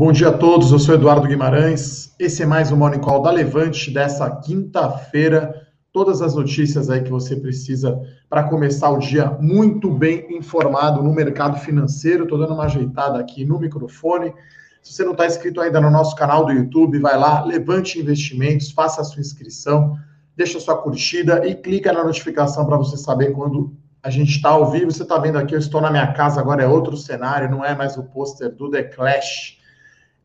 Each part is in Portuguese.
Bom dia a todos, eu sou Eduardo Guimarães. Esse é mais um Morning Call da Levante dessa quinta-feira. Todas as notícias aí que você precisa para começar o dia muito bem informado no mercado financeiro. Estou dando uma ajeitada aqui no microfone. Se você não está inscrito ainda no nosso canal do YouTube, vai lá, Levante Investimentos, faça a sua inscrição, deixa a sua curtida e clica na notificação para você saber quando a gente está ao vivo. Você está vendo aqui, eu estou na minha casa, agora é outro cenário, não é mais o pôster do The Clash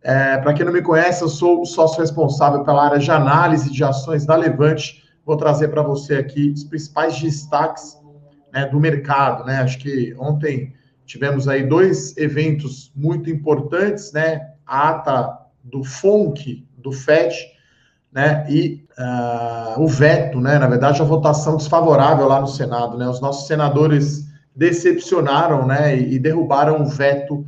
é, Para quem não me conhece, eu sou o sócio responsável pela área de análise de ações da Levante. Vou trazer para você aqui os principais destaques né, do mercado. Né? Acho que ontem tivemos aí dois eventos muito importantes, né? A ata do FONC, do FED, né? E uh, o veto, né? Na verdade, a votação desfavorável lá no Senado, né? Os nossos senadores decepcionaram, né? E, e derrubaram o veto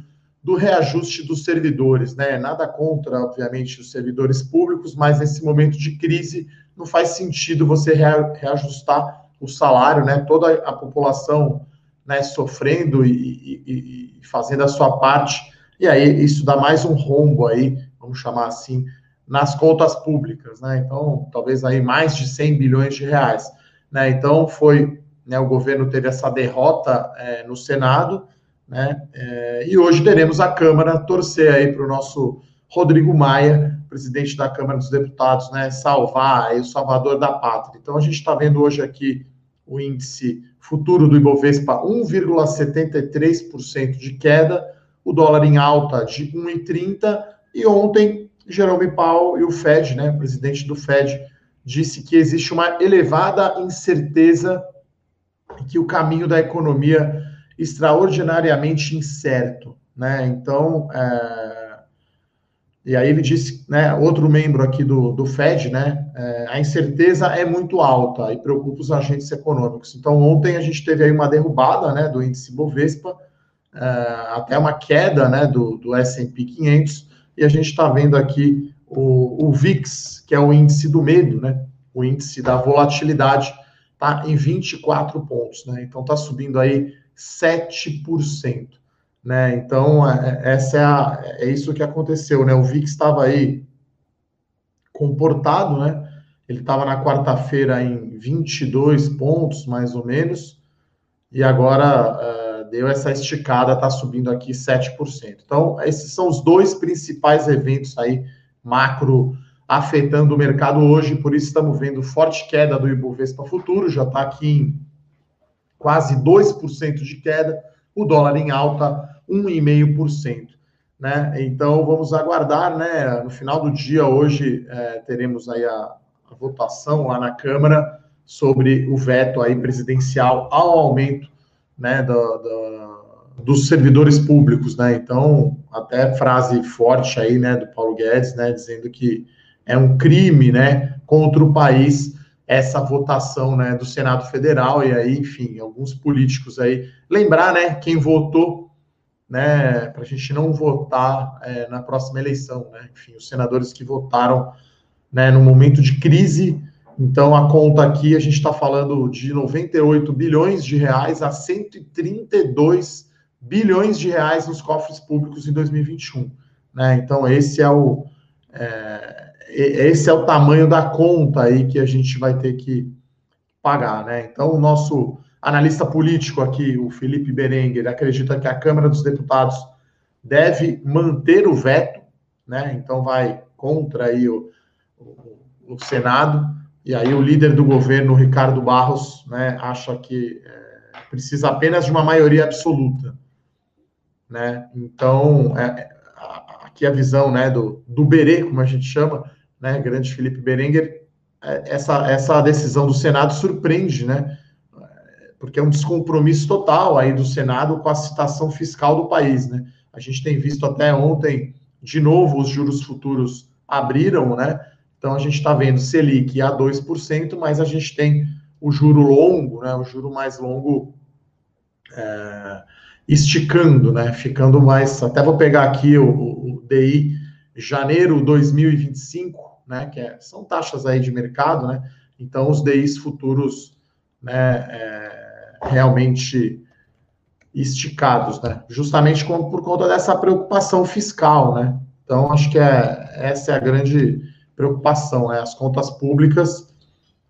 do reajuste dos servidores, né? Nada contra, obviamente, os servidores públicos, mas nesse momento de crise não faz sentido você reajustar o salário, né? Toda a população né, sofrendo e, e, e, fazendo a sua parte, e aí isso dá mais um rombo aí, vamos chamar assim, nas contas públicas, né? Então, talvez aí mais de 100 bilhões de reais, né? Então, foi, né, o governo teve essa derrota é, no Senado, né? É, e hoje teremos a Câmara torcer aí para o nosso Rodrigo Maia, presidente da Câmara dos Deputados, né? Salvar aí o salvador da pátria. Então a gente está vendo hoje aqui o índice futuro do Ibovespa 1,73% de queda, o dólar em alta de 1,30 e ontem Jerome Powell e o Fed, né, presidente do Fed, disse que existe uma elevada incerteza que o caminho da economia extraordinariamente incerto, né? Então, é... e aí ele disse, né? Outro membro aqui do, do Fed, né? É, a incerteza é muito alta e preocupa os agentes econômicos. Então, ontem a gente teve aí uma derrubada, né? Do índice Bovespa, é, até uma queda, né? Do, do S&P 500 e a gente está vendo aqui o, o VIX, que é o índice do medo, né? O índice da volatilidade está em 24 pontos, né? Então está subindo aí 7%. Né? Então, é, é, essa é, a, é isso que aconteceu. Né? O VIX estava aí comportado, né? ele estava na quarta-feira em 22 pontos, mais ou menos, e agora uh, deu essa esticada, está subindo aqui 7%. Então, esses são os dois principais eventos aí macro afetando o mercado hoje, por isso estamos vendo forte queda do Ibovespa Futuro, já está aqui em quase 2% de queda, o dólar em alta 1,5%. Né? Então vamos aguardar, né? No final do dia hoje é, teremos aí a, a, votação lá na Câmara sobre o veto aí presidencial ao aumento, né, do, do, dos servidores públicos, né? Então até frase forte aí, né, do Paulo Guedes, né, dizendo que é um crime, né, contra o país essa votação né, do Senado Federal, e aí, enfim, alguns políticos aí. Lembrar, né, quem votou, né, para a gente não votar é, na próxima eleição, né? Enfim, os senadores que votaram né, no momento de crise. Então, a conta aqui, a gente está falando de 98 bilhões de reais a 132 bilhões de reais nos cofres públicos em 2021. Né? Então, esse é o. É, esse é o tamanho da conta aí que a gente vai ter que pagar, né? Então, o nosso analista político aqui, o Felipe Berenguer, acredita que a Câmara dos Deputados deve manter o veto, né? Então, vai contra aí o, o, o Senado, e aí o líder do governo, Ricardo Barros, né, acha que é, precisa apenas de uma maioria absoluta, né? Então, é, aqui a visão, né, do, do Berê, como a gente chama, né, grande Felipe Berenguer, é, essa, essa decisão do Senado surpreende, né? Porque é um descompromisso total aí do Senado com a situação fiscal do país, né? A gente tem visto até ontem, de novo, os juros futuros abriram, né? Então a gente está vendo Selic a 2%, mas a gente tem o juro longo, né? O juro mais longo é, esticando, né? Ficando mais. Até vou pegar aqui o, o DI janeiro 2025 né, que é, são taxas aí de mercado, né, então os DIs futuros, né, é, realmente esticados, né, justamente com, por conta dessa preocupação fiscal, né, Então, acho que é, essa é a grande preocupação, né? As contas públicas,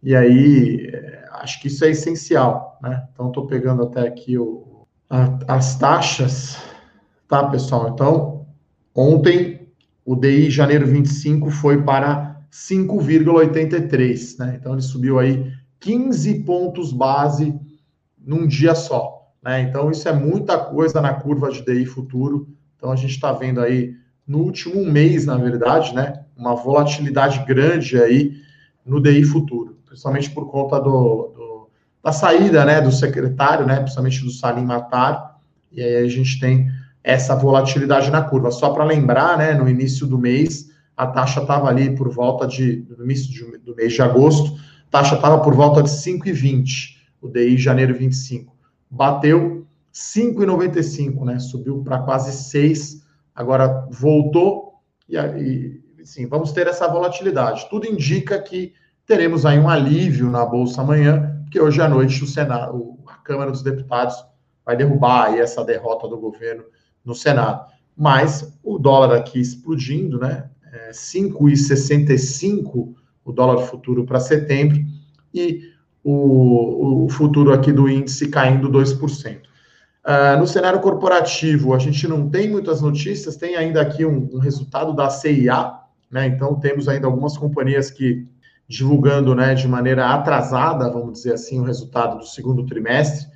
e aí é, acho que isso é essencial, né? Então, estou pegando até aqui o, a, as taxas, tá, pessoal? Então, ontem o DI janeiro 25 foi para 5,83, né? Então, ele subiu aí 15 pontos base num dia só, né? Então, isso é muita coisa na curva de DI futuro. Então, a gente está vendo aí no último mês, na verdade, né? Uma volatilidade grande aí no DI futuro, principalmente por conta do, do da saída, né, do secretário, né, principalmente do Salim Matar, e aí a gente tem essa volatilidade na curva. Só para lembrar, né, no início do mês, a taxa estava ali por volta de, no início de, do mês de agosto, a taxa estava por volta de 5,20, o DI janeiro 25. Bateu 5,95, né, subiu para quase 6 agora voltou e, e sim, vamos ter essa volatilidade. Tudo indica que teremos aí um alívio na bolsa amanhã, porque hoje à noite o Senado, a Câmara dos Deputados vai derrubar aí essa derrota do governo no Senado. Mas o dólar aqui explodindo, né? É 5,65 o dólar futuro para setembro e o, o futuro aqui do índice caindo 2%. Uh, no cenário corporativo, a gente não tem muitas notícias, tem ainda aqui um, um, resultado da CIA, né? Então temos ainda algumas companhias que divulgando, né, de maneira atrasada, vamos dizer assim, o resultado do segundo trimestre.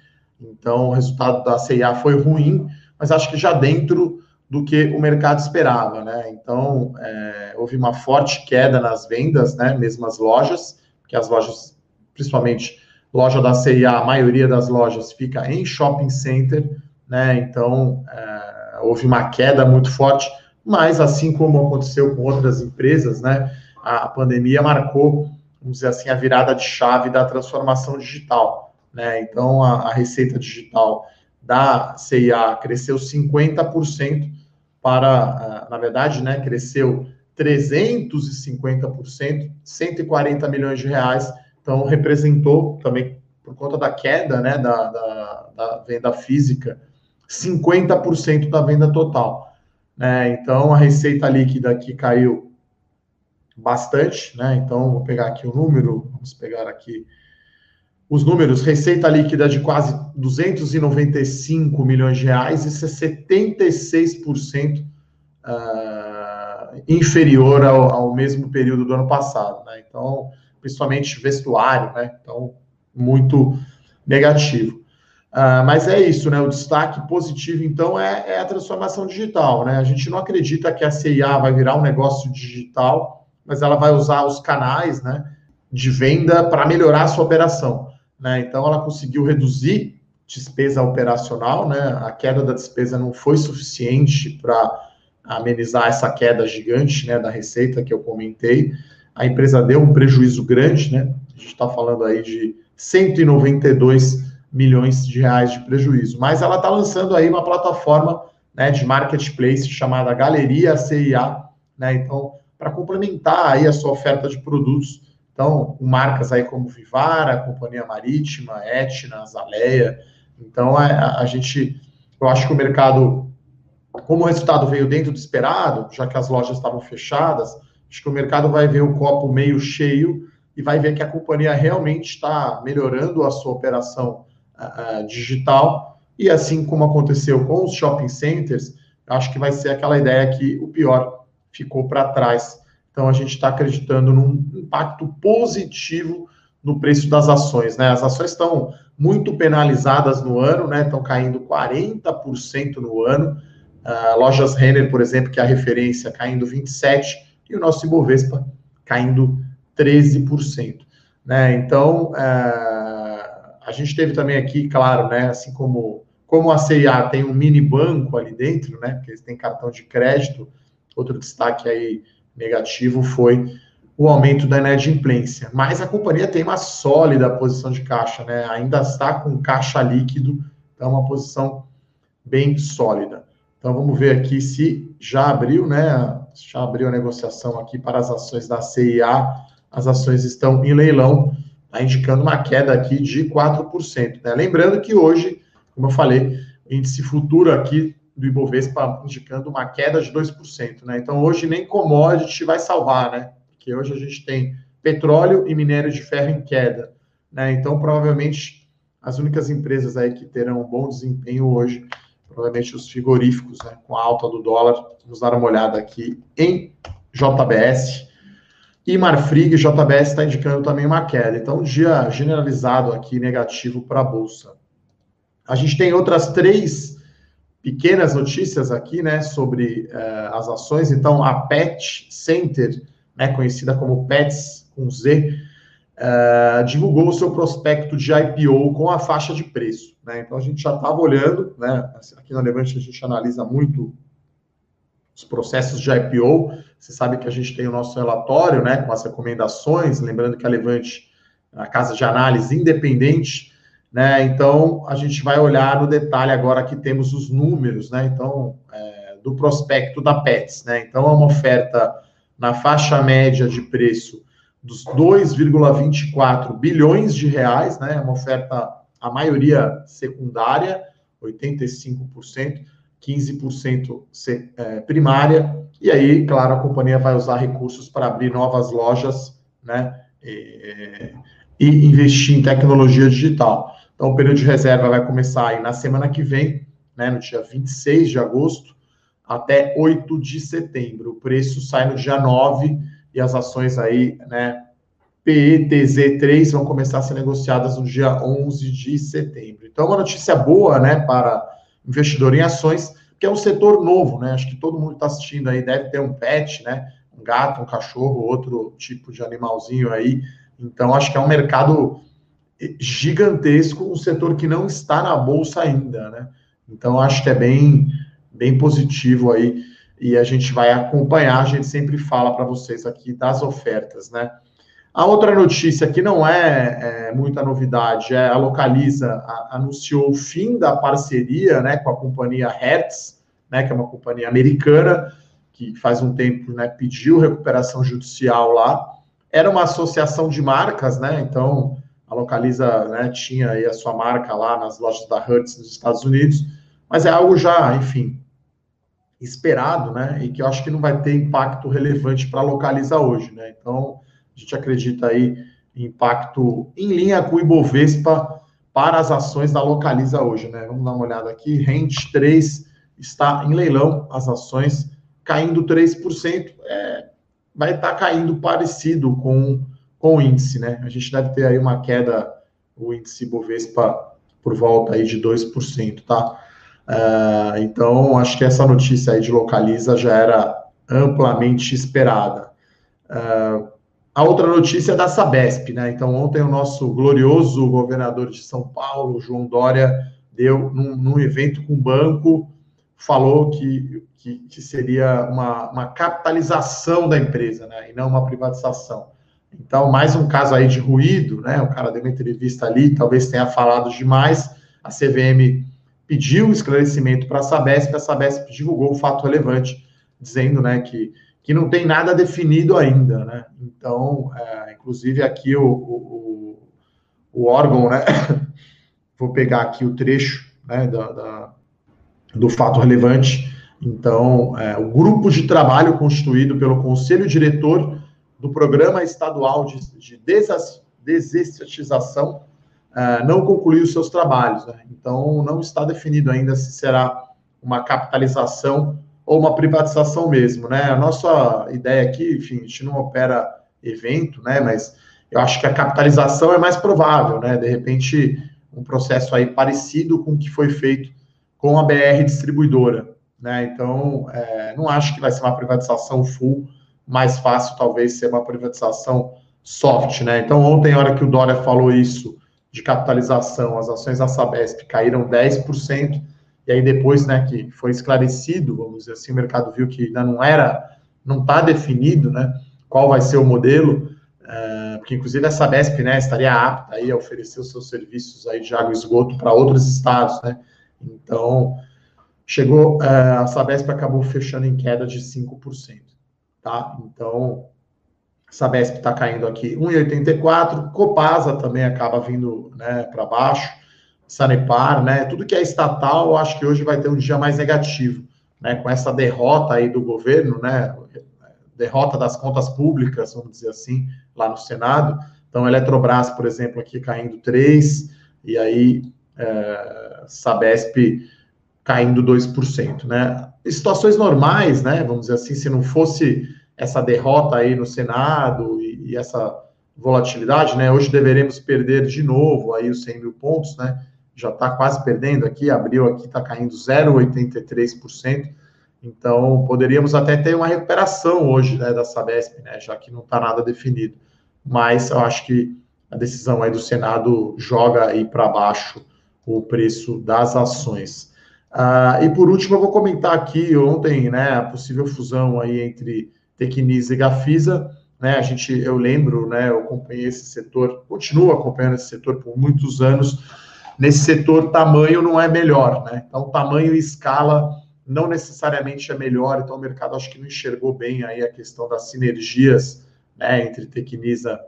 Então o resultado da CIA foi ruim, mas acho que já dentro do que o mercado esperava, né? Então é, houve uma forte queda nas vendas, né? Mesmo as lojas, que as lojas, principalmente loja da CIA, a maioria das lojas fica em shopping center, né? Então é, houve uma queda muito forte, mas assim como aconteceu com outras empresas, né? A pandemia marcou, vamos dizer assim, a virada de chave da transformação digital, né? Então a, a receita digital da CIA cresceu 50% para, na verdade, né? Cresceu 350%, 140 milhões de reais então, representou também, por conta da queda né, da, da, da venda física, 50% da venda total. Né? Então, a receita líquida aqui caiu bastante. Né? Então, vou pegar aqui o número, vamos pegar aqui os números, receita líquida de quase 295 milhões de reais, isso é 76% uh, inferior ao, ao, mesmo período do ano passado. Né? Então, principalmente vestuário, né? Então, muito negativo. Uh, mas é isso, né? O destaque positivo, então, é, é, a transformação digital, né? A gente não acredita que a CIA vai virar um negócio digital, mas ela vai usar os canais, né, de venda para melhorar a sua operação, né? Então, ela conseguiu reduzir despesa operacional, né? A queda da despesa não foi suficiente para amenizar essa queda gigante, né, da receita que eu comentei a empresa deu um prejuízo grande, né? A gente está falando aí de 192 milhões de reais de prejuízo. Mas ela está lançando aí uma plataforma né, de marketplace chamada Galeria CIA, né? Então, para complementar aí a sua oferta de produtos, então, marcas aí como Vivara, Companhia Marítima, Etna, Zaleia. Então, a, é, a gente, eu acho que o mercado, como o resultado veio dentro do esperado, já que as lojas estavam fechadas, Acho que o mercado vai ver o copo meio cheio e vai ver que a companhia realmente está melhorando a sua operação uh, digital. E assim como aconteceu com os shopping centers, acho que vai ser aquela ideia que o pior ficou para trás. Então a gente está acreditando num impacto positivo no preço das ações. Né? As ações estão muito penalizadas no ano, né? estão caindo 40% no ano. Uh, lojas Renner, por exemplo, que é a referência, caindo 27% e o nosso Ibovespa caindo 13%. Né? Então, é, a gente teve também aqui, claro, né, assim como, como a CIA tem um mini banco ali dentro, né, porque eles têm cartão de crédito, outro destaque aí negativo foi o aumento da inadimplência. Mas a companhia tem uma sólida posição de caixa, né? Ainda está com caixa líquido, então uma posição bem sólida. Então vamos ver aqui se já abriu, né? Já abriu a negociação aqui para as ações da CIA. As ações estão em leilão, tá indicando uma queda aqui de 4%. Né? Lembrando que hoje, como eu falei, o índice futuro aqui do Ibovespa indicando uma queda de 2%, né? Então hoje nem commodity vai salvar, né? Porque hoje a gente tem petróleo e minério de ferro em queda, né? Então provavelmente as únicas empresas aí que terão um bom desempenho hoje, provavelmente os frigoríficos, né? Com a alta do dólar, vamos dar uma olhada aqui em JBS. E Marfrig, JBS está indicando também uma queda. Então, um dia generalizado aqui negativo para a Bolsa. A gente tem outras três pequenas notícias aqui, né, sobre uh, as ações. Então, a Pet Center, né, conhecida como Pets com Z, uh, divulgou o seu prospecto de IPO com a faixa de preço. Né? Então, a gente já estava olhando, né, aqui na Levante a gente analisa muito os processos de IPO. Você sabe que a gente tem o nosso relatório, né, com as recomendações, lembrando que a Levante, a casa de análise independente, né? Então, a gente vai olhar no detalhe agora que temos os números, né? Então, é, do prospecto da PETS, né? Então, é uma oferta na faixa média de preço dos 2,24 bilhões de reais, né? Uma oferta, a maioria secundária, 85%, 15% é, primária, e aí, claro, a companhia vai usar recursos para abrir novas lojas, né? E, e investir em tecnologia digital. Então, o período de reserva vai começar aí na semana que vem, né, no dia 26 de agosto, até 8 de setembro. O preço sai no dia 9 e as ações aí, né, PETZ3 vão começar a ser negociadas no dia 11 de setembro. Então, uma notícia boa, né, para investidor em ações, que é um setor novo, né? Acho que todo mundo está assistindo aí deve ter um pet, né? Um gato, um cachorro, outro tipo de animalzinho aí. Então, acho que é um mercado gigantesco, um setor que não está na bolsa ainda, né? Então acho que é bem, bem positivo aí e a gente vai acompanhar. A gente sempre fala para vocês aqui das ofertas, né? A outra notícia que não é, é muita novidade é a Localiza a, anunciou o fim da parceria, né, com a companhia Hertz, né, que é uma companhia americana que faz um tempo, né, pediu recuperação judicial lá. Era uma associação de marcas, né? Então a Localiza né, tinha aí a sua marca lá nas lojas da Hertz nos Estados Unidos, mas é algo já, enfim, esperado, né? E que eu acho que não vai ter impacto relevante para a Localiza hoje, né? Então, a gente acredita aí impacto em linha com o Ibovespa para as ações da Localiza hoje, né? Vamos dar uma olhada aqui. Rente 3 está em leilão, as ações caindo 3%. É, vai estar tá caindo parecido com com o índice, né? A gente deve ter aí uma queda, o índice Bovespa por volta aí de 2%, tá? Uh, então, acho que essa notícia aí de localiza já era amplamente esperada. Uh, a outra notícia é da Sabesp, né? Então, ontem o nosso glorioso governador de São Paulo, João Dória, deu num, num evento com o banco, falou que, que, que seria uma, uma capitalização da empresa, né? E não uma privatização. Então, mais um caso aí de ruído, né? O cara deu uma entrevista ali, talvez tenha falado demais. A CVM pediu esclarecimento para a Sabesp, a Sabesp divulgou o fato relevante, dizendo, né, que, que não tem nada definido ainda, né? Então, é, inclusive aqui o, o, o, órgão, né? Vou pegar aqui o trecho, né, da, da do fato relevante. Então, é, o grupo de trabalho constituído pelo Conselho Diretor do Programa Estadual de, de Desestatização uh, não concluiu seus trabalhos. Né? Então, não está definido ainda se será uma capitalização ou uma privatização mesmo. Né? A nossa ideia aqui, enfim, a gente não opera evento, né? mas eu acho que a capitalização é mais provável, né? De repente, um processo aí parecido com o que foi feito com a BR distribuidora, né? Então, é, não acho que vai ser uma privatização full, mais fácil talvez ser uma privatização soft, né? Então, ontem, na hora que o Dória falou isso de capitalização, as ações da Sabesp caíram 10%, e aí depois, né, que foi esclarecido, vamos dizer assim, o mercado viu que ainda não era, não está definido, né, qual vai ser o modelo, é, porque inclusive a Sabesp, né, estaria apta aí a oferecer os seus serviços aí de água e esgoto para outros estados, né, então, chegou, é, a Sabesp acabou fechando em queda de 5% tá? Então, Sabesp está caindo aqui 1,84, Copasa também acaba vindo né, para baixo, Sanepar, né? Tudo que é estatal, eu acho que hoje vai ter um dia mais negativo, né? Com essa derrota aí do governo, né? Derrota das contas públicas, vamos dizer assim, lá no Senado. Então, Eletrobras, por exemplo, aqui caindo 3, e aí é, Sabesp caindo 2%, né? Situações normais, né? Vamos dizer assim, se não fosse essa derrota aí no Senado e, e essa volatilidade, né? Hoje deveremos perder de novo aí os 100 mil pontos, né? Já está quase perdendo aqui, abriu aqui, está caindo 0,83%. Então, poderíamos até ter uma recuperação hoje né, da Sabesp, né, já que não está nada definido. Mas eu acho que a decisão aí do Senado joga aí para baixo o preço das ações. Uh, e por último, eu vou comentar aqui ontem, né, a possível fusão aí entre Tecnisa e Gafisa, né, a gente, eu lembro, né, eu acompanhei esse setor, continuo acompanhando esse setor por muitos anos, nesse setor tamanho não é melhor, né, então tamanho e escala não necessariamente é melhor, então o mercado acho que não enxergou bem aí a questão das sinergias, né, entre Tecnisa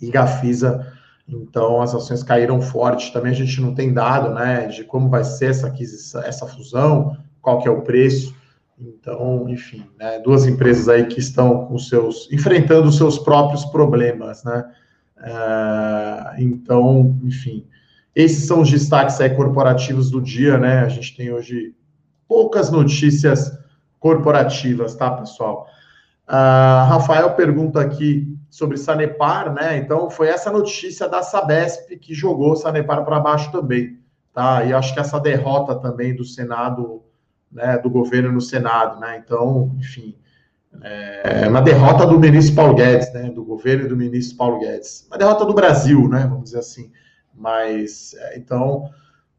e Gafisa, então as ações caíram forte, também a gente não tem dado, né, de como vai ser essa aquisição, essa fusão, qual que é o preço, então, enfim, né, duas empresas aí que estão com seus enfrentando os seus próprios problemas, né? Uh, então, enfim, esses são os destaques aí corporativos do dia, né? A gente tem hoje poucas notícias corporativas, tá, pessoal? Uh, Rafael pergunta aqui sobre Sanepar, né? Então, foi essa notícia da Sabesp que jogou Sanepar para baixo também, tá? E acho que essa derrota também do Senado né, do governo no Senado, né? Então, enfim, é uma derrota do ministro Paulo Guedes, né? Do governo e do ministro Paulo Guedes, uma derrota do Brasil, né? Vamos dizer assim. Mas é, então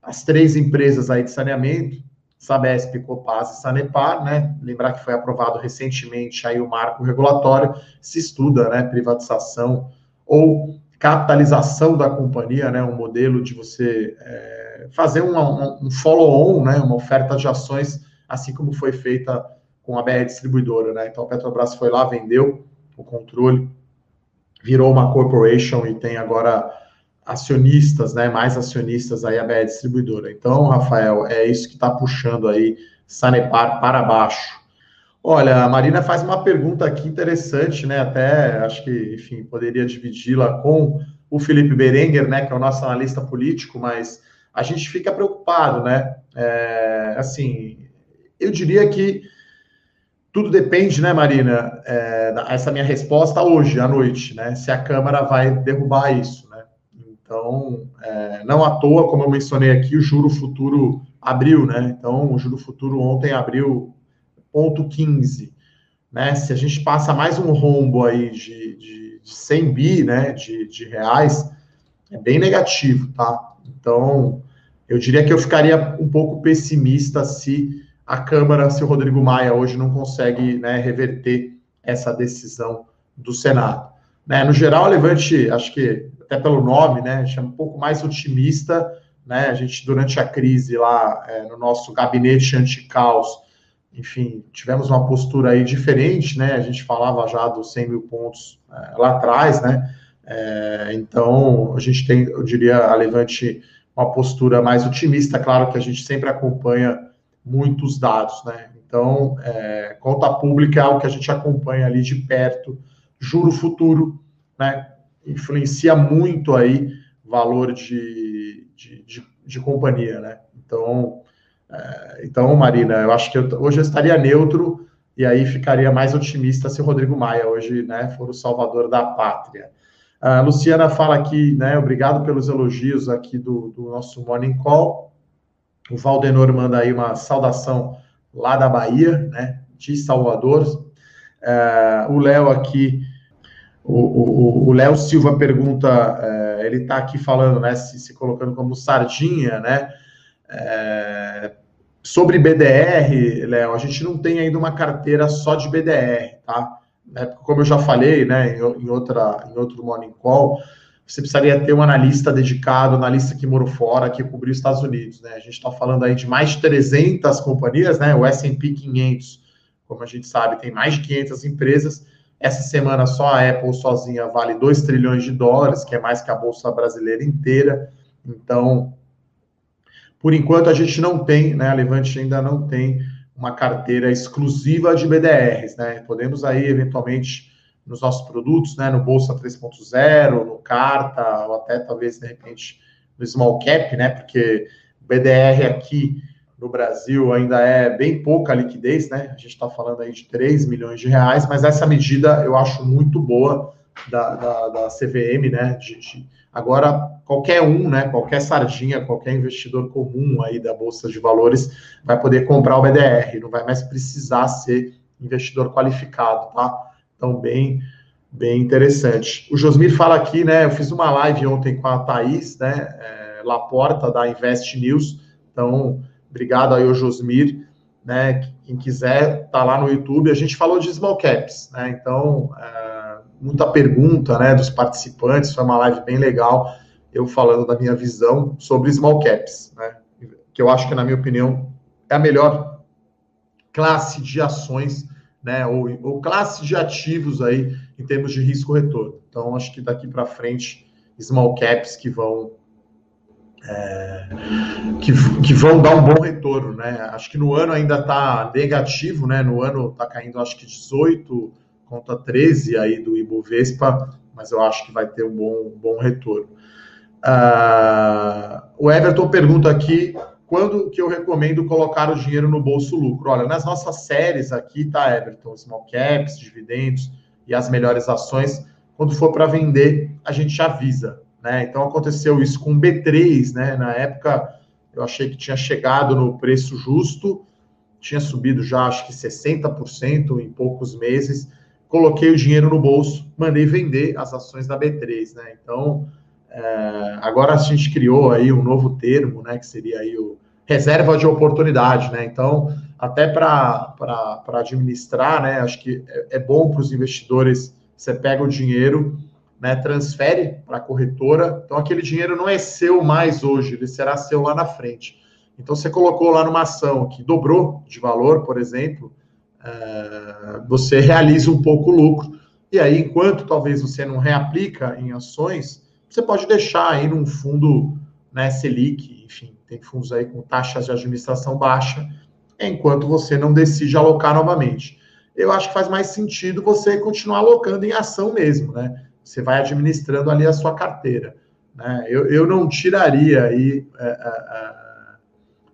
as três empresas aí de saneamento, Sabesp, Copasa e Sanepar, né? Lembrar que foi aprovado recentemente aí o marco regulatório, se estuda, né? Privatização ou capitalização da companhia, né? Um modelo de você é, fazer um follow-on, né, uma oferta de ações, assim como foi feita com a BR Distribuidora. Né? Então, a Petrobras foi lá, vendeu o controle, virou uma corporation e tem agora acionistas, né, mais acionistas aí a BR Distribuidora. Então, Rafael, é isso que está puxando aí Sanepar para baixo. Olha, a Marina faz uma pergunta aqui interessante, né? Até acho que, enfim, poderia dividi-la com o Felipe Berenguer, né, que é o nosso analista político, mas a gente fica preocupado, né? É, assim, eu diria que tudo depende, né, Marina? É, essa minha resposta hoje à noite, né? Se a Câmara vai derrubar isso? Então, é, não à toa, como eu mencionei aqui, o juro futuro abriu, né? Então, o juro futuro ontem abriu ponto 15, né? Se a gente passa mais um rombo aí de, de, de 100 bi, né, de, de reais, é bem negativo, tá? Então, eu diria que eu ficaria um pouco pessimista se a Câmara, se o Rodrigo Maia hoje não consegue né, reverter essa decisão do Senado. Né, no geral, a Levante, acho que até pelo nome, né, chama um pouco mais otimista. Né, a gente, durante a crise lá é, no nosso gabinete anti-caos, enfim, tivemos uma postura aí diferente, né? A gente falava já dos 100 mil pontos é, lá atrás, né? É, então, a gente tem, eu diria, a Levante uma postura mais otimista. Claro que a gente sempre acompanha muitos dados, né? Então, é, conta pública é algo que a gente acompanha ali de perto. Juro futuro, né? Influencia muito aí valor de, de, de, de companhia, né? Então, é, então, Marina, eu acho que eu, hoje eu estaria neutro e aí ficaria mais otimista se o Rodrigo Maia hoje, né, for o salvador da pátria. A Luciana fala aqui, né? Obrigado pelos elogios aqui do, do nosso Morning Call. O Valdenor manda aí uma saudação lá da Bahia, né? De Salvador. Uh, o Léo aqui, o Léo Silva pergunta, uh, ele está aqui falando, né? Se, se, colocando como sardinha, né? Uh, sobre BDR, Léo, a gente não tem ainda uma carteira só de BDR, tá? né, como eu já falei, né, em, outra, em outro Morning Call, você precisaria ter um analista dedicado, analista que morou fora, que cobriu os Estados Unidos, né? A gente está falando aí de mais de 300 companhias, né? O S&P 500, como a gente sabe, tem mais de 500 empresas. Essa semana só a Apple sozinha vale 2 trilhões de dólares, que é mais que a bolsa brasileira inteira. Então, Por enquanto, a gente não tem, né? A Levante ainda não tem uma carteira exclusiva de BDRs, né? Podemos aí, eventualmente, nos nossos produtos, né? No Bolsa 3.0, no Carta, ou até talvez, de repente, no Small Cap, né? Porque BDR aqui no Brasil ainda é bem pouca liquidez, né? A gente está falando aí de 3 milhões de reais, mas essa medida eu acho muito boa da, da, da CVM, né? De, de, agora, qualquer um, né? Qualquer sardinha, qualquer investidor comum aí da Bolsa de Valores vai poder comprar o BDR, não vai mais precisar ser investidor qualificado, tá? Então, bem, bem interessante. O Josmir fala aqui, né? Eu fiz uma live ontem com a Thaís, né? É, Laporta, da Invest News. Então, Obrigado aí ao Josmir, né? Quem quiser, tá lá no YouTube. A gente falou de small caps, né? Então, é, muita pergunta, né, dos participantes. Foi uma live bem legal. Eu falando da minha visão sobre small caps, né? Que eu acho que, na minha opinião, é a melhor classe de ações, né? Ou, ou classe de ativos aí em termos de risco retorno. Então, acho que daqui para frente, small caps que vão é, que, que, vão dar um bom retorno, né? Acho que no ano ainda está negativo, né? No ano está caindo, acho que 18 contra 13 aí do Ibovespa, mas eu acho que vai ter um bom, bom retorno. Uh, o Everton pergunta aqui quando que eu recomendo colocar o dinheiro no bolso lucro. Olha, nas nossas séries aqui, tá, Everton? Small caps, dividendos e as melhores ações. Quando for para vender, a gente avisa. Né? Então aconteceu isso com o B3, né? Na época eu achei que tinha chegado no preço justo, tinha subido já acho que 60% em poucos meses. Coloquei o dinheiro no bolso, mandei vender as ações da B3, né? Então é, agora a gente criou aí um novo termo, né? Que seria aí o reserva de oportunidade, né? Então até para administrar, né? Acho que é, é bom para os investidores. Você pega o dinheiro né, transfere para a corretora. Então, aquele dinheiro não é seu mais hoje, ele será seu lá na frente. Então, você colocou lá numa ação que dobrou de valor, por exemplo, é, você realiza um pouco o lucro. E aí, enquanto talvez você não reaplica em ações, você pode deixar aí num fundo né, Selic, enfim, tem fundos aí com taxas de administração baixa, enquanto você não decide alocar novamente. Eu acho que faz mais sentido você continuar alocando em ação mesmo, né? Você vai administrando ali a sua carteira. Né? Eu, eu não tiraria aí é, é, é,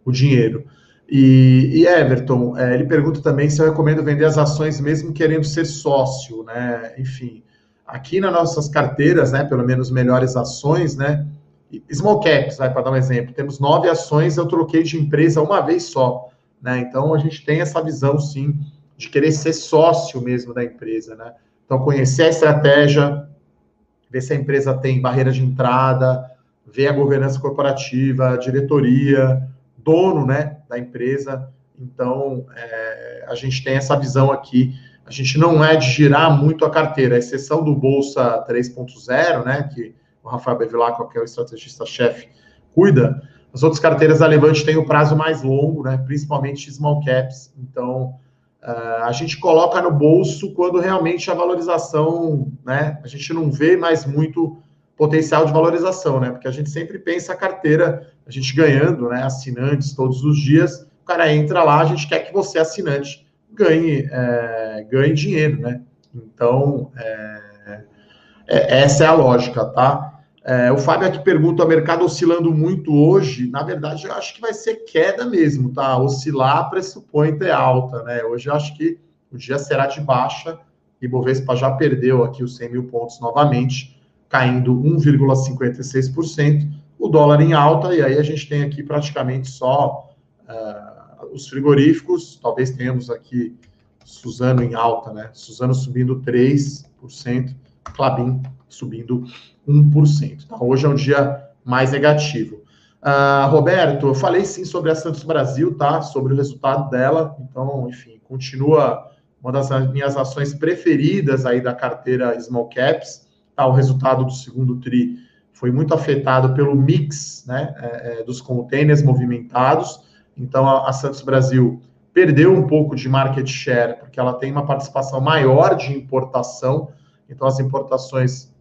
o dinheiro. E, e Everton, é, ele pergunta também se eu recomendo vender as ações mesmo querendo ser sócio, né? Enfim, aqui nas nossas carteiras, né, pelo menos melhores ações, né? Small caps, vai para dar um exemplo, temos nove ações, eu troquei de empresa uma vez só, né? Então a gente tem essa visão sim de querer ser sócio mesmo da empresa, né? Então conhecer a estratégia, ver se a empresa tem barreira de entrada, ver a governança corporativa, a diretoria, dono né, da empresa. Então, é, a gente tem essa visão aqui. A gente não é de girar muito a carteira, a exceção do Bolsa 3.0, né, que o Rafael Bevilacqua, que é o estrategista-chefe, cuida. As outras carteiras da Levante têm o prazo mais longo, né, principalmente small caps. Então, a gente coloca no bolso quando realmente a valorização, né? A gente não vê mais muito potencial de valorização, né? Porque a gente sempre pensa a carteira, a gente ganhando, né? Assinantes todos os dias, o cara entra lá, a gente quer que você, assinante, ganhe, é, ganhe dinheiro, né? Então, é, é, essa é a lógica, tá? É, o Fábio aqui pergunta: o mercado oscilando muito hoje? Na verdade, eu acho que vai ser queda mesmo, tá? Oscilar pressupõe ter alta, né? Hoje eu acho que o dia será de baixa. E Bovespa já perdeu aqui os 100 mil pontos novamente, caindo 1,56%. O dólar em alta, e aí a gente tem aqui praticamente só uh, os frigoríficos. Talvez tenhamos aqui Suzano em alta, né? Suzano subindo 3%, Clabin subindo 1%. Então, hoje é um dia mais negativo. Uh, Roberto, eu falei sim sobre a Santos Brasil, tá? Sobre o resultado dela. Então, enfim, continua uma das minhas ações preferidas aí da carteira Small Caps. Tá? O resultado do segundo TRI foi muito afetado pelo mix né, é, é dos containers movimentados. Então, a, a Santos Brasil perdeu um pouco de market share, porque ela tem uma participação maior de importação. Então, as importações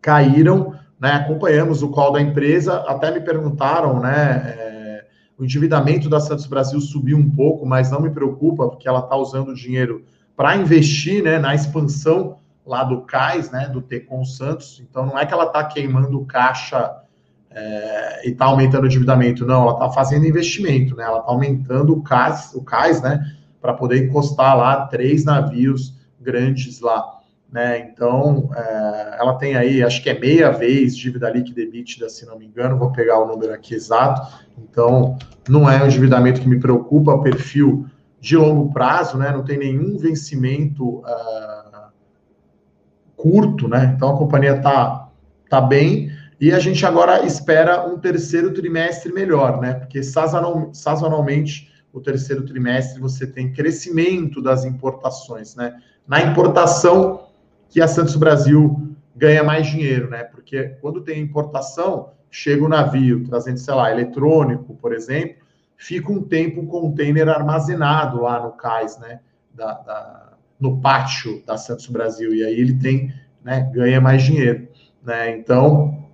caíram, né? Acompanhamos o call da empresa, até me perguntaram, né? É, O endividamento da Santos Brasil subiu um pouco, mas não me preocupa, porque ela está usando o dinheiro para investir né, na expansão lá do CAIS, né, do Tecon Santos. Então, não é que ela está queimando caixa é, e está aumentando o endividamento, não, ela está fazendo investimento, né, ela está aumentando o CAIS, o CAIS né, para poder encostar lá três navios grandes lá. Né? Então, é, ela tem aí, acho que é meia vez dívida líquida EBITDA, se não me engano, vou pegar o número aqui exato. Então, não é um endividamento que me preocupa, perfil de longo prazo, né? Não tem nenhum vencimento uh, curto, né? Então, a companhia está tá bem e a gente agora espera um terceiro trimestre melhor, né? Porque sazonal, sazonalmente, o terceiro trimestre você tem crescimento das importações, né? Na importação, que a Santos Brasil ganha mais dinheiro, né? Porque quando tem importação, chega o navio trazendo, sei lá, eletrônico, por exemplo, fica um tempo um container armazenado lá no cais, né? Da, da, no pátio da Santos Brasil, e aí ele tem, né, ganha mais dinheiro, né? Então,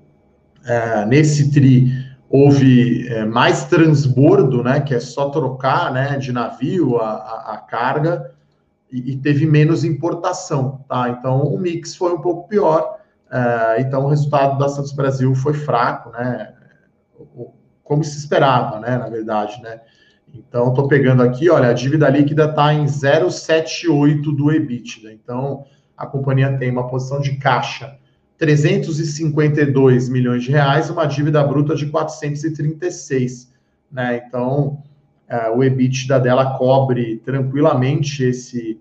é, nesse TRI houve é, mais transbordo, né? Que é só trocar, né, de navio a, a, a carga, e, e, teve menos importação, tá? Então o mix foi um pouco pior. Uh, então o resultado da Santos Brasil foi fraco, né? Como se esperava, né? Na verdade, né? Então estou pegando aqui, olha, a dívida líquida está em 0,78 do EBITDA. Então a companhia tem uma posição de caixa 352 milhões de reais, uma dívida bruta de 436, né? Então uh, o EBITDA dela cobre tranquilamente esse,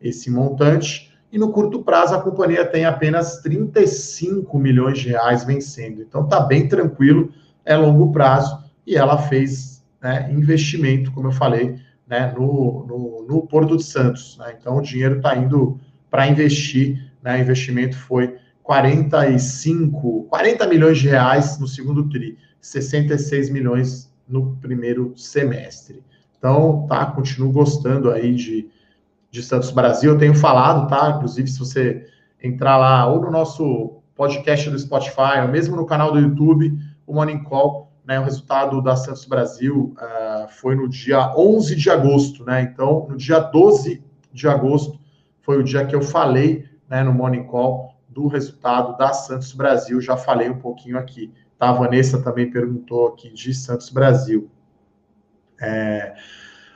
esse montante, e no curto prazo a companhia tem apenas 35 milhões de reais vencendo. Então está bem tranquilo, é longo prazo, e ela fez né, investimento, como eu falei, né, no, no, no, Porto de Santos. Né? Então o dinheiro está indo para investir, né? o investimento foi 45, 40 milhões de reais no segundo TRI, 66 milhões no primeiro semestre. Então, tá, continuo gostando aí de, de Santos Brasil. Eu tenho falado, tá? Inclusive, se você entrar lá ou no nosso podcast do Spotify, ou mesmo no canal do YouTube, o Morning Call, né, o resultado da Santos Brasil uh, foi no dia 11 de agosto, né? Então, no dia 12 de agosto foi o dia que eu falei, né, no Morning Call do resultado da Santos Brasil. Já falei um pouquinho aqui. A Vanessa também perguntou aqui de Santos Brasil. É,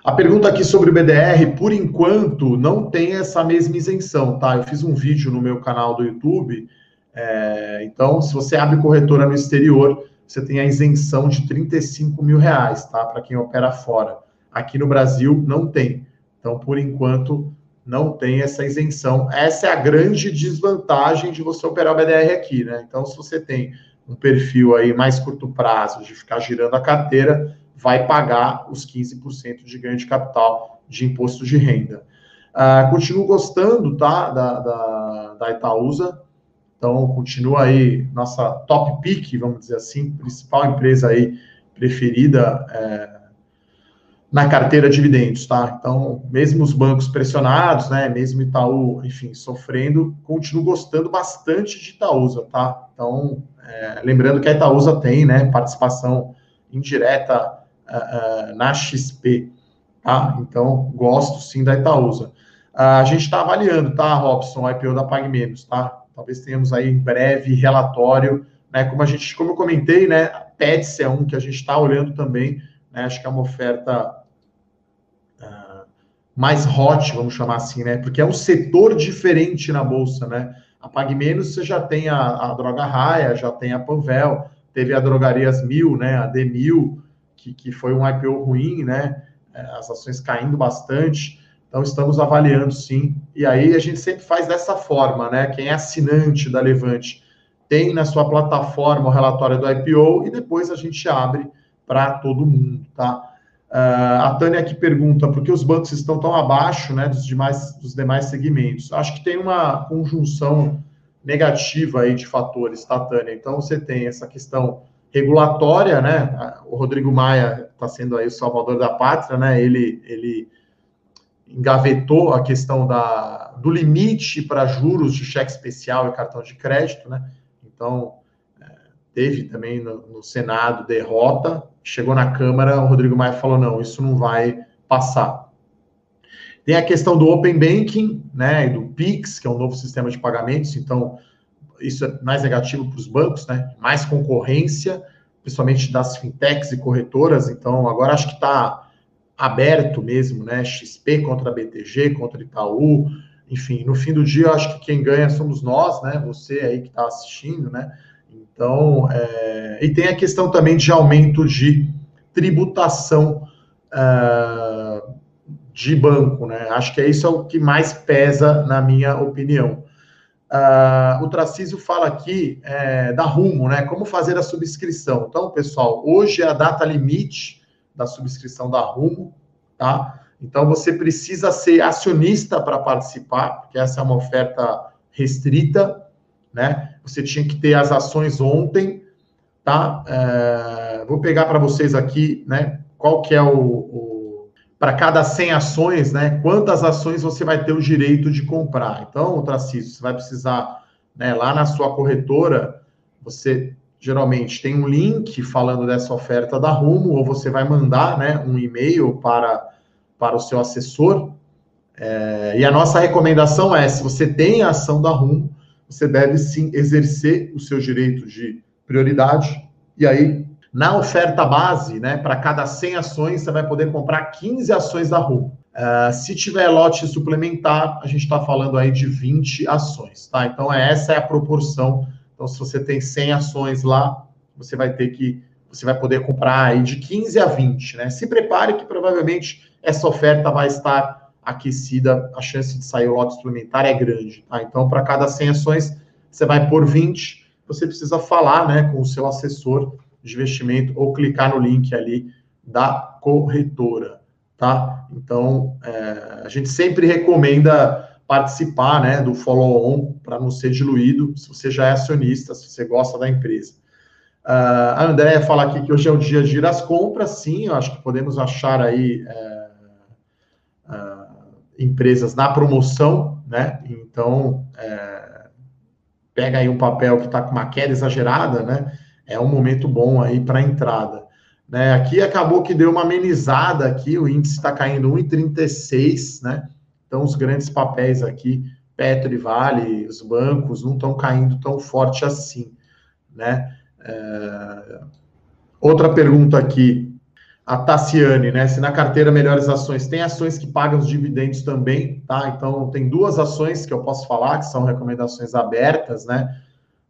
a pergunta aqui sobre o BDR, por enquanto, não tem essa mesma isenção, tá? Eu fiz um vídeo no meu canal do YouTube. É, então, se você abre corretora no exterior, você tem a isenção de 35 mil reais, tá? Para quem opera fora. Aqui no Brasil, não tem. Então, por enquanto, não tem essa isenção. Essa é a grande desvantagem de você operar o BDR aqui, né? Então, se você tem um perfil aí mais curto prazo, de ficar girando a carteira, vai pagar os 15% de ganho de capital de imposto de renda. Uh, continuo gostando, tá, da, da, da Itaúsa, então continua aí nossa top pick, vamos dizer assim, principal empresa aí preferida é, na carteira de dividendos, tá? Então, mesmo os bancos pressionados, né, mesmo Itaú, enfim, sofrendo, continuo gostando bastante de Itaúsa, tá? Então, é, lembrando que a Itaúsa tem né, participação indireta uh, uh, na XP, tá? Então, gosto sim da Itaúsa. Uh, a gente está avaliando, tá, Robson, o IPO da PagMenos, tá? Talvez tenhamos aí em breve relatório, né? Como a gente, como eu comentei, né? A Pets é um que a gente está olhando também, né? Acho que é uma oferta mais hot, vamos chamar assim, né? Porque é um setor diferente na bolsa, né? A PagMenos você já tem a, a Droga Raia, já tem a Panvel, teve a Drogarias Mil, né, a D1000, que, que foi um IPO ruim, né, é, as ações caindo bastante, então estamos avaliando sim, e aí a gente sempre faz dessa forma, né, quem é assinante da Levante tem na sua plataforma o relatório do IPO e depois a gente abre para todo mundo, tá? Uh, a Tânia aqui pergunta por que os bancos estão tão abaixo né, dos, demais, dos demais segmentos. Acho que tem uma conjunção negativa aí de fatores, tá, Tânia? Então você tem essa questão regulatória, né? O Rodrigo Maia está sendo aí o salvador da pátria, né? Ele, ele engavetou a questão da, do limite para juros de cheque especial e cartão de crédito, né? Então teve também no, no, Senado derrota, chegou na Câmara, o Rodrigo Maia falou: não, isso não vai passar. Tem a questão do Open Banking, né, e do PIX, que é um novo sistema de pagamentos, então isso é mais negativo para os bancos, né? Mais concorrência, principalmente das fintechs e corretoras. Então, agora acho que está aberto mesmo, né? XP contra BTG, contra Itaú, enfim, no fim do dia, acho que quem ganha somos nós, né? Você aí que está assistindo, né? Então, é... e tem a questão também de aumento de tributação uh, de banco, né? Acho que é isso é o que mais pesa, na minha opinião. Uh, o Tracísio fala aqui é, da Rumo, né? Como fazer a subscrição. Então, pessoal, hoje é a data limite da subscrição da Rumo, tá? Então, você precisa ser acionista para participar, porque essa é uma oferta restrita, né? Você tinha que ter as ações ontem, tá? É, vou pegar para vocês aqui, né? Qual que é o, o para cada 100 ações, né? Quantas ações você vai ter o direito de comprar? Então, Tracísio, você vai precisar, né? Lá na sua corretora, você geralmente tem um link falando dessa oferta da Rumo, ou você vai mandar, né? Um e-mail para para o seu assessor. É, e a nossa recomendação é: se você tem a ação da Rumo, você deve sim exercer o seu direito de prioridade. E aí, na oferta base, né, para cada 100 ações, você vai poder comprar 15 ações da Rumo. Uh, se tiver lote suplementar, a gente está falando aí de 20 ações, tá? Então, essa é a proporção. Então, se você tem 100 ações lá, você vai ter que, você vai poder comprar aí de 15 a 20, né? Se prepare que provavelmente essa oferta vai estar aquecida, a chance de sair o lote suplementar é grande. Tá? Então, para cada 100 ações, você vai por 20, você precisa falar né, com o seu assessor de investimento ou clicar no link ali da corretora. Tá? Então, é, a gente sempre recomenda participar né, do follow-on para não ser diluído, se você já é acionista, se você gosta da empresa. Uh, a Andréia fala aqui que hoje é o dia de ir às compras, sim, eu acho que podemos achar aí é, empresas na promoção, né? Então, é, pega aí um papel que está com uma queda exagerada, né? É um momento bom aí para entrada. Né? Aqui acabou que deu uma amenizada aqui, o índice está caindo 1,36, né? Então, os grandes papéis aqui, Petro e Vale, os bancos, não estão caindo tão forte assim, né? É... Outra pergunta aqui, a Tassiane, né? Se na carteira Melhores Ações tem ações que pagam os dividendos também, tá? Então tem duas ações que eu posso falar, que são recomendações abertas, né?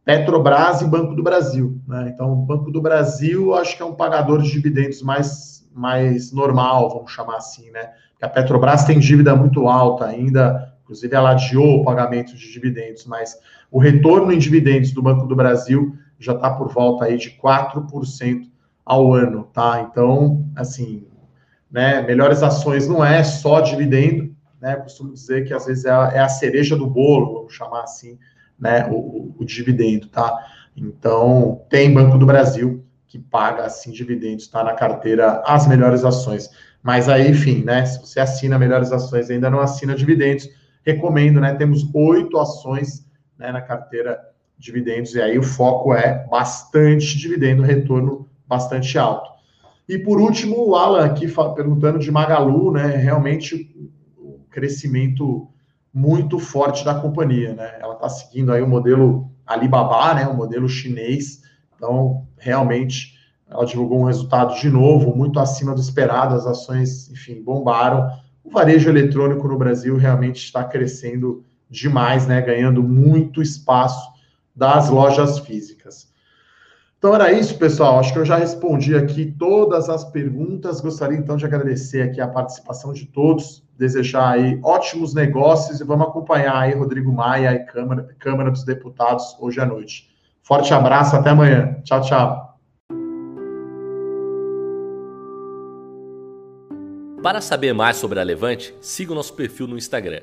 Petrobras e Banco do Brasil, né? Então, o Banco do Brasil, acho que é um pagador de dividendos mais, mais normal, vamos chamar assim, né? Porque a Petrobras tem dívida muito alta ainda, inclusive ela adiou o pagamento de dividendos, mas o retorno em dividendos do Banco do Brasil já está por volta aí de 4% ao ano, tá? Então, assim, né, melhores ações não é só dividendo, né? Costumo dizer que às vezes é a, é a cereja do bolo, vamos chamar assim, né? O, o, o, dividendo, tá? Então, tem Banco do Brasil que paga assim dividendos, tá na carteira as melhores ações. Mas aí, enfim, né? Se você assina melhores ações ainda não assina dividendos, recomendo, né? Temos oito ações né, na carteira dividendos, e aí o foco é bastante dividendo, retorno bastante alto. E por último, o Alan aqui perguntando de Magalu, né? Realmente o crescimento muito forte da companhia, né? Ela está seguindo aí o modelo Alibaba, né? O modelo chinês. Então, realmente, ela divulgou um resultado de novo muito acima do esperado. As ações, enfim, bombaram. O varejo eletrônico no Brasil realmente está crescendo demais, né? Ganhando muito espaço das lojas físicas. Então era isso, pessoal. Acho que eu já respondi aqui todas as perguntas. Gostaria então de agradecer aqui a participação de todos, desejar aí ótimos negócios e vamos acompanhar aí Rodrigo Maia e Câmara, Câmara dos Deputados hoje à noite. Forte abraço, até amanhã. Tchau, tchau. Para saber mais sobre a Levante, siga o nosso perfil no Instagram